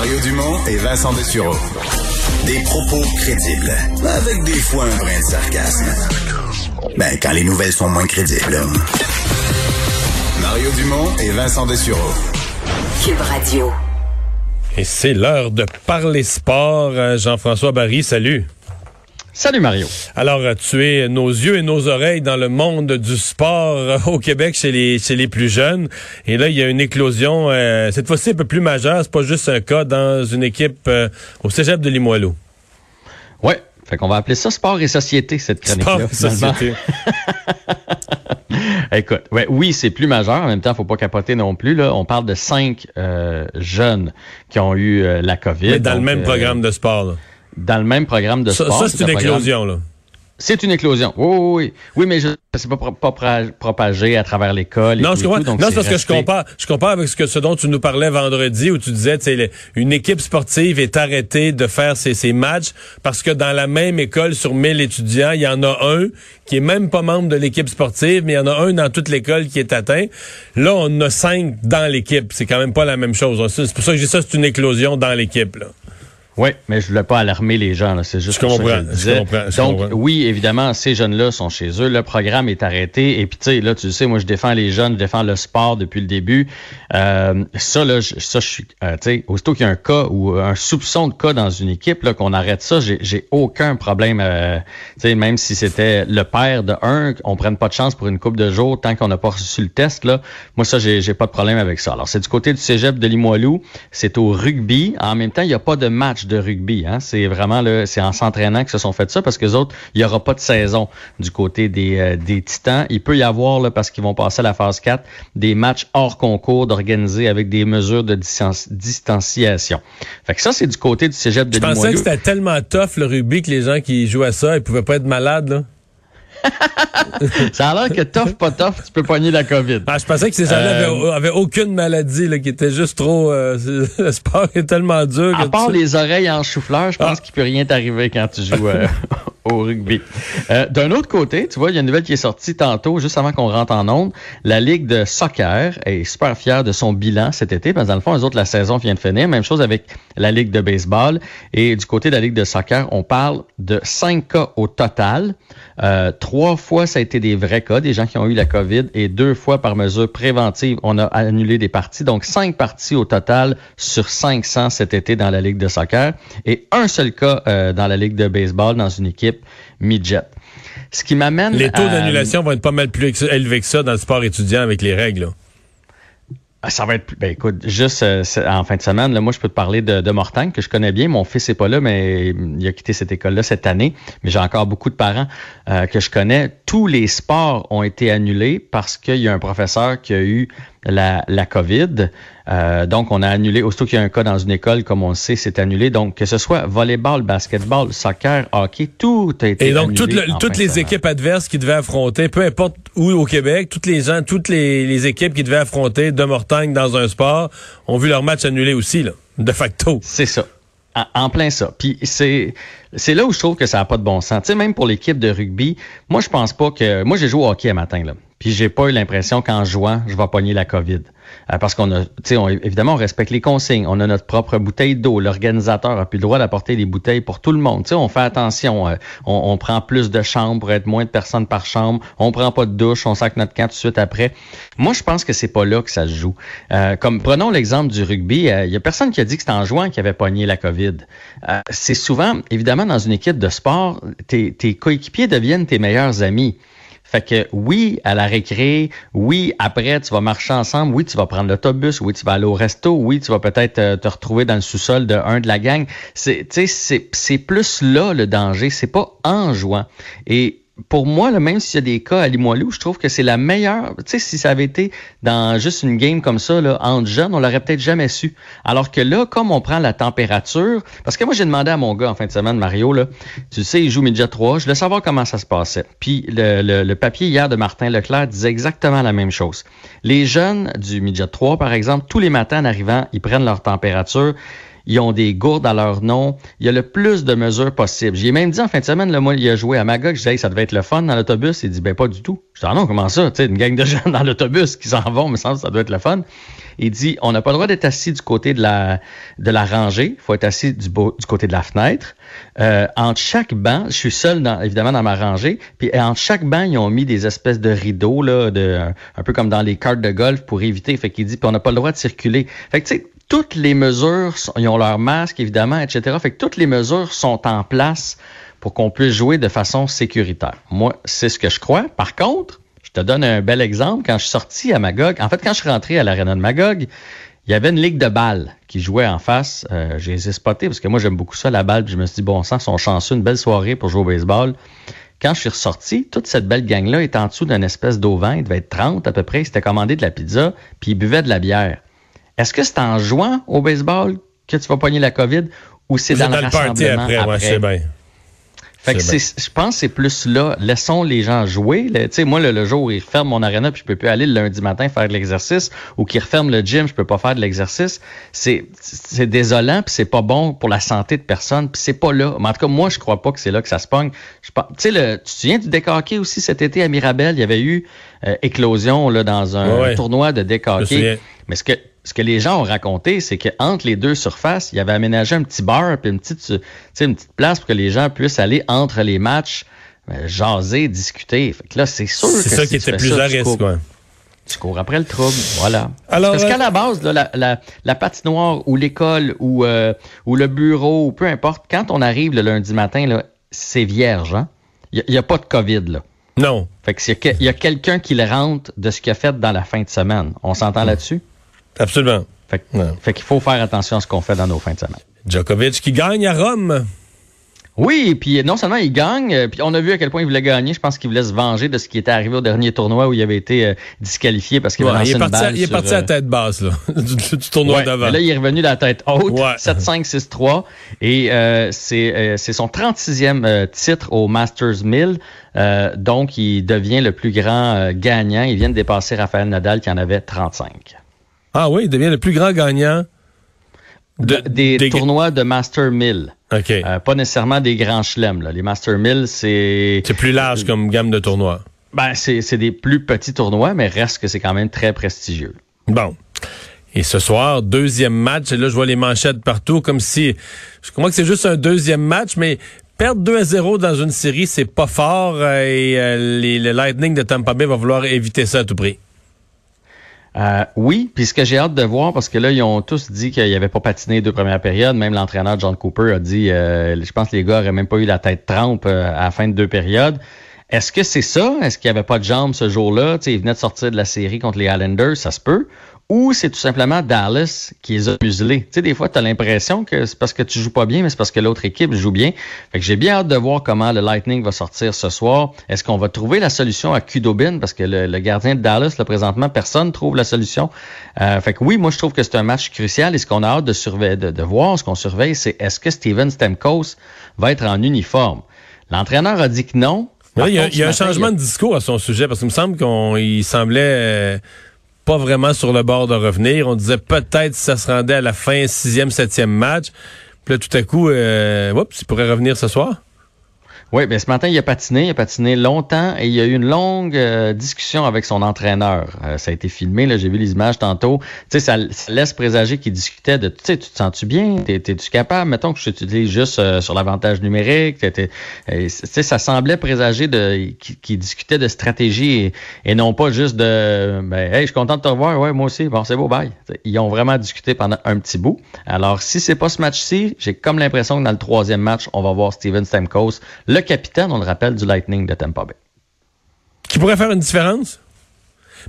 Mario Dumont et Vincent Dessureau. Des propos crédibles, avec des fois un brin de sarcasme. Ben, quand les nouvelles sont moins crédibles. Mario Dumont et Vincent Dessureau. Cube Radio. Et c'est l'heure de parler sport. Euh, Jean-François Barry, salut. Salut Mario. Alors, euh, tu es nos yeux et nos oreilles dans le monde du sport euh, au Québec chez les chez les plus jeunes. Et là, il y a une éclosion, cette fois-ci un peu plus majeure. C'est pas juste un cas dans une équipe au Cégep de Limoilou. Ouais, fait qu'on va appeler ça sport et société cette chronique-là. Sport et société. Écoute, ouais, oui, c'est plus majeur. En même temps, faut pas capoter non plus. Là. On parle de cinq euh, jeunes qui ont eu euh, la COVID. Mais dans le même euh, programme de sport. Là. Dans le même programme de ça, sport. Ça, c'est une éclosion. Là. C'est une éclosion. Oui, oui, oui. Oui, mais je c'est pas, pas propagé à travers l'école. Non, je comprends. Tout, donc non, c'est parce que je compare, je compare avec ce que ce dont tu nous parlais vendredi où tu disais, tu une équipe sportive est arrêtée de faire ses, ses, matchs parce que dans la même école sur 1000 étudiants, il y en a un qui est même pas membre de l'équipe sportive, mais il y en a un dans toute l'école qui est atteint. Là, on en a cinq dans l'équipe. C'est quand même pas la même chose. C'est pour ça que je dis ça, c'est une éclosion dans l'équipe, là. Oui, mais je voulais pas alarmer les gens. C'est juste je comprends, ça que je, disais. je comprends. Je Donc, comprends. oui, évidemment, ces jeunes-là sont chez eux. Le programme est arrêté. Et puis, tu sais, là, tu le sais, moi, je défends les jeunes, je défends le sport depuis le début. Euh, ça, là, je, ça, je suis, euh, tu sais, aussitôt qu'il y a un cas ou un soupçon de cas dans une équipe, là, qu'on arrête ça, j'ai aucun problème. Euh, tu sais, même si c'était le père de un, on prenne pas de chance pour une coupe de jours tant qu'on n'a pas reçu le test, là. Moi, ça, j'ai pas de problème avec ça. Alors, c'est du côté du cégep de Limoilou. C'est au rugby. En même temps, il n'y a pas de match de rugby. Hein? C'est vraiment le, c'est en s'entraînant que se sont fait ça parce que les autres, il n'y aura pas de saison du côté des, euh, des Titans. Il peut y avoir, là, parce qu'ils vont passer à la phase 4, des matchs hors concours d'organiser avec des mesures de distanciation. Fait que ça, c'est du côté du cégep de Je pensais que c'était tellement tough le rugby que les gens qui jouent à ça, ils pouvaient pas être malades, là. ça a l'air que tough, pas tough, tu peux pogner la COVID. Ah, je pensais que ces gens-là Euh, avaient, avaient aucune maladie, là, qui était juste trop. Euh, le sport est tellement dur. À que part tu- les oreilles en chou-fleur, je pense Ah. qu'il peut rien t'arriver quand tu joues euh, au rugby. Euh, D'un autre côté, tu vois, il y a une nouvelle qui est sortie tantôt, juste avant qu'on rentre en onde. La Ligue de soccer est super fière de son bilan cet été, parce dans le fond, eux autres, la saison vient de finir. Même chose avec la Ligue de baseball. Et du côté de la Ligue de soccer, on parle de cinq cas au total. Euh, trois fois, ça a été des vrais cas, des gens qui ont eu la COVID, et deux fois par mesure préventive, on a annulé des parties. Donc, cinq parties au total sur 500 cet été dans la Ligue de soccer, et un seul cas euh, dans la Ligue de baseball dans une équipe midget. Ce qui m'amène Les taux à- d'annulation vont être pas mal plus élevés que ça dans le sport étudiant avec les règles. là. Ah, Ça va être plus. Ben écoute, juste euh, en fin de semaine, là, moi, je peux te parler de, de Mortagne, que je connais bien. Mon fils n'est pas là, mais il a quitté cette école-là cette année. Mais j'ai encore beaucoup de parents euh, que je connais. Tous les sports ont été annulés parce qu'il y a un professeur qui a eu la, la COVID. Euh, donc, on a annulé. Aussitôt qu'il y a un cas dans une école, comme on le sait, c'est annulé. Donc, que ce soit volleyball, basketball, soccer, hockey, tout a été Et donc, annulé toutes, le- les semaine. équipes adverses qui devaient affronter, peu importe où au Québec, toutes les gens, toutes les, équipes qui devaient affronter de Mortagne dans un sport ont vu leur match annulé aussi, de facto. C'est ça. En, plein ça. Puis c'est là où je trouve que ça n'a pas de bon sens. Tu sais, même pour l'équipe de rugby, moi je pense pas que. Moi j'ai joué au hockey un matin là. Puis j'ai pas eu l'impression qu'en jouant, je vais pogner la COVID. Euh, parce qu'on a, tu sais, évidemment, on respecte les consignes. On a notre propre bouteille d'eau. L'organisateur a plus le droit d'apporter des bouteilles pour tout le monde. Tu sais, on fait attention. euh, on, prend plus de chambres pour être moins de personnes par chambre. On prend pas de douche. On sac notre camp tout de suite après. Moi, je pense que c'est pas là que ça se joue. Euh, comme prenons l'exemple du rugby. Il y a personne qui a dit que c'était en jouant qu'il avait pogné la COVID. C'est souvent, évidemment, dans une équipe de sport, tes, tes coéquipiers deviennent tes meilleurs amis. Fait que oui, à la récré, oui, après, tu vas marcher ensemble, oui, tu vas prendre l'autobus, oui, tu vas aller au resto, oui, tu vas peut-être euh, te retrouver dans le sous-sol de un de la gang. C'est, plus là le danger, c'est pas en jouant. Et pour moi, là, même s'il y a des cas à Limoilou, je trouve que c'est la meilleure. Tu sais, si ça avait été dans juste une game comme ça, là, entre jeunes, on l'aurait peut-être jamais su. Alors que là, comme on prend la température, parce que moi, j'ai demandé à mon gars en fin de semaine, Mario, là, tu sais, il joue Midget 3, je voulais savoir comment ça se passait. Puis le, le, le papier hier de Martin Leclerc disait exactement la même chose. Les jeunes du Midget 3, par exemple, tous les matins en arrivant, ils prennent leur température ils ont des gourdes à leur nom. Il y a le plus de mesures possibles. J'ai même dit en fin de semaine, le moi, il a joué à Magog. Je disais, ça devait être le fun dans l'autobus. Il dit, ben pas du tout. Je dis, ah non, comment ça? Tu une gang de jeunes dans l'autobus qui s'en vont, me semble ça doit être le fun. Il dit, on n'a pas le droit d'être assis du côté de la, de la rangée. Il faut être assis du, côté de la fenêtre. Euh, entre chaque banc, je suis seul, évidemment, dans ma rangée. Puis entre chaque banc, ils ont mis des espèces de rideaux, là, de, un peu comme dans les cartes de golf pour éviter. Fait qu'il dit, puis on n'a pas le droit de circuler. Fait que, tu sais, toutes les mesures, ils ont leur masque, évidemment, etc. Fait que toutes les mesures sont en place pour qu'on puisse jouer de façon sécuritaire. Moi, c'est ce que je crois. Par contre, je te donne un bel exemple. Quand je suis sorti à Magog, en fait, quand je suis rentré à l'aréna de Magog, il y avait une ligue de balles qui jouait en face. Euh, j'ai spoté parce que moi, j'aime beaucoup ça, la balle. Puis je me suis dit, bon sang, sont chanceux, une belle soirée pour jouer au baseball. Quand je suis ressorti, toute cette belle gang-là était en dessous d'une espèce d'auvent. Il devait être 30 à peu près. Ils s'étaient commandé de la pizza, puis ils buvaient de la bière. Est-ce que c'est en jouant au baseball que tu vas pogner la COVID ou c'est dans, le, rassemblement après? après? Ouais, bien. Fait que je pense que c'est plus là, laissons les gens jouer. Tu sais, moi, le, jour où ils referment mon arena puis je peux plus aller le lundi matin faire de l'exercice ou qu'ils referment le gym, je peux pas faire de l'exercice, c'est c'est désolant puis c'est pas bon pour la santé de personne puis c'est pas là. Mais en tout cas, moi, je crois pas que c'est là que ça se pogne. Tu sais, tu te souviens du décaqué aussi cet été à Mirabel, il y avait eu euh, éclosion là, dans un tournoi de décaqué. Mais ce que ce que les gens ont raconté, c'est qu'entre les deux surfaces, il y avait aménagé un petit bar puis une petite, une petite place pour que les gens puissent aller entre les matchs, euh, jaser, discuter. Fait que là, c'est sûr c'est ça qui était plus à risque, quoi. Tu cours après le trouble, voilà. Alors, Parce qu'à euh, la base, la, la, la, patinoire ou l'école ou, euh, ou le bureau, ou peu importe, quand on arrive le lundi matin, c'est vierge. Hein? Il n'y a, pas de COVID. Là. Non. Fait que il y a, quelqu'un qui le rentre de ce qu'il a fait dans la fin de semaine. On s'entend là-dessus? Absolument. Fait, qu'il faut faire attention à ce qu'on fait dans nos fins de semaine. Djokovic qui gagne à Rome. Oui, puis non seulement il gagne, euh, puis on a vu à quel point il voulait gagner. Je pense qu'il voulait se venger de ce qui était arrivé au dernier tournoi où il avait été euh, disqualifié parce qu'il avait lancé il est une balle Il est parti à euh, tête basse là, du, tournoi d'avant. Là, il est revenu la tête haute, 7-5, 6-3. Et c'est son 36e titre au Masters 1000. donc, il devient le plus grand gagnant. Il vient de dépasser Rafael Nadal qui en avait 35. Ah oui, il devient le plus grand gagnant des, tournois de Master 1000. OK. Euh, pas nécessairement des grands chelems. Les Master 1000, c'est... C'est plus large comme gamme de tournois. Ben, c'est des plus petits tournois, mais reste que c'est quand même très prestigieux. Bon. Et ce soir, deuxième match, et là, je vois les manchettes partout, comme si... Je crois que c'est juste un deuxième match, mais perdre 2 à 0 dans une série, c'est pas fort, euh, et euh, les, le Lightning de Tampa Bay va vouloir éviter ça à tout prix. Euh, oui, puis ce que j'ai hâte de voir, parce que là, ils ont tous dit qu'ils n'avaient pas patiné deux premières périodes. Même l'entraîneur John Cooper a dit, euh, je pense que les gars n'auraient même pas eu la tête trempe euh, à la fin de deux périodes. Est-ce que c'est ça? Est-ce qu'il n'y avait pas de jambes ce jour-là? Ils venaient de sortir de la série contre les Islanders, ça se peut ou c'est tout simplement Dallas qui les a muselés. Tu sais, des fois, tu as l'impression que c'est parce que tu joues pas bien, mais c'est parce que l'autre équipe joue bien. Fait que j'ai bien hâte de voir comment le Lightning va sortir ce soir. Est-ce qu'on va trouver la solution à Kudobin? Parce que le, gardien de Dallas, là, présentement, personne trouve la solution. Euh, fait que oui, moi, je trouve que c'est un match crucial. Et ce qu'on a hâte de, surveiller, de, voir, ce qu'on surveille, c'est est-ce que Steven Stemkos va être en uniforme? L'entraîneur a dit que non. il y a, un changement de discours à son sujet, parce qu'il me semble qu'il semblait... Euh, pas vraiment sur le bord de revenir. On disait peut-être si ça se rendait à la fin, sixième, septième match. Puis là, tout à coup, euh, oups, il pourrait revenir ce soir. Oui, bien ce matin, il a patiné, il a patiné longtemps et il y a eu une longue euh, discussion avec son entraîneur. Euh, ça a été filmé, là, j'ai vu les images tantôt. Tu sais, ça, laisse présager qu'il discutait de, tu sais, tu te sens-tu bien? T'es-tu capable? Mettons que je t'utilise juste euh, sur l'avantage numérique. Tu sais, ça semblait présager de qu'il discutait de stratégie et, non pas juste de, ben, hey, je suis content de te revoir. Ouais, moi aussi. Bon, c'est beau, bye. ils ont vraiment discuté pendant un petit bout. Alors, si c'est pas ce match-ci, j'ai comme l'impression que dans le troisième match, on va voir Steven Stamkos, le capitaine, on le rappelle, du Lightning de Tampa Bay. Qui pourrait faire une différence?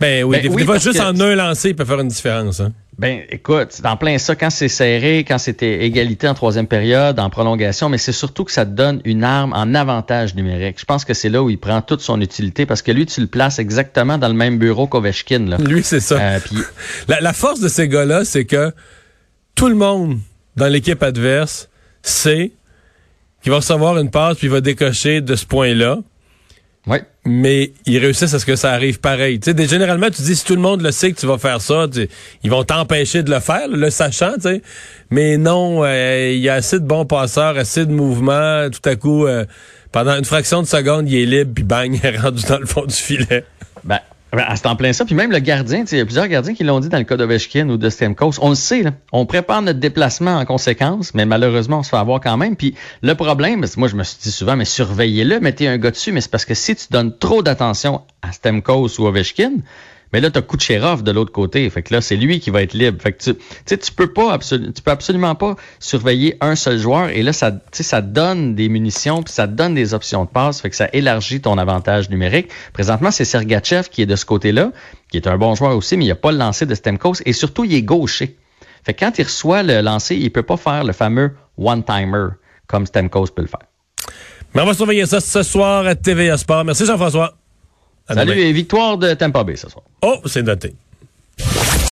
Ben oui, Ben des, oui, des fois, parce juste que- en un lancé, il peut faire une différence. Hein. Ben, écoute, c'est en plein ça, quand c'est serré, quand c'était égalité en troisième période, en prolongation, mais c'est surtout que ça te donne une arme en avantage numérique. Je pense que c'est là où il prend toute son utilité parce que lui, tu le places exactement dans le même bureau qu'Ovechkin. Là. Lui, c'est ça. Euh, la force de ces gars-là, c'est que tout le monde dans l'équipe adverse sait qu'il va recevoir une passe puis il va décocher de ce point-là. ouais. mais ils réussissent à ce que ça arrive pareil. Tu sais, généralement, tu dis, si tout le monde le sait que tu vas faire ça, tu- ils vont t'empêcher de le faire, le sachant, tu sais. Mais non, euh, il y a assez de bons passeurs, assez de mouvements, tout à coup, euh, pendant une fraction de seconde, il est libre, puis bang, il est rendu dans le fond du filet. Ben, c'est en plein ça. Puis même le gardien, il y a plusieurs gardiens qui l'ont dit dans le cas d'Ovechkin ou de Stemkos. On le sait, là. On prépare notre déplacement en conséquence, mais malheureusement, on se fait avoir quand même. Puis le problème, moi, je me suis dit souvent, mais surveillez-le, mettez un gars dessus. Mais c'est parce que si tu donnes trop d'attention à Stemkos ou Ovechkin, mais là, tu as Kucherov de l'autre côté. Fait que là, c'est lui qui va être libre. Fait que tu, sais, tu peux pas tu peux absolument pas surveiller un seul joueur. Et là, ça, ça donne des munitions, puis ça donne des options de passe. Fait que ça élargit ton avantage numérique. Présentement, c'est Sergachev qui est de ce côté-là, qui est un bon joueur aussi, mais il a pas le lancer de Stemkos. Et surtout, il est gaucher. Fait que quand il reçoit le lancer, il peut pas faire le fameux one-timer comme Stemkos peut le faire. Mais on va surveiller ça ce soir à TVA Sport. Merci Jean-François. Salut et victoire de Tampa Bay ce soir. Oh, c'est noté.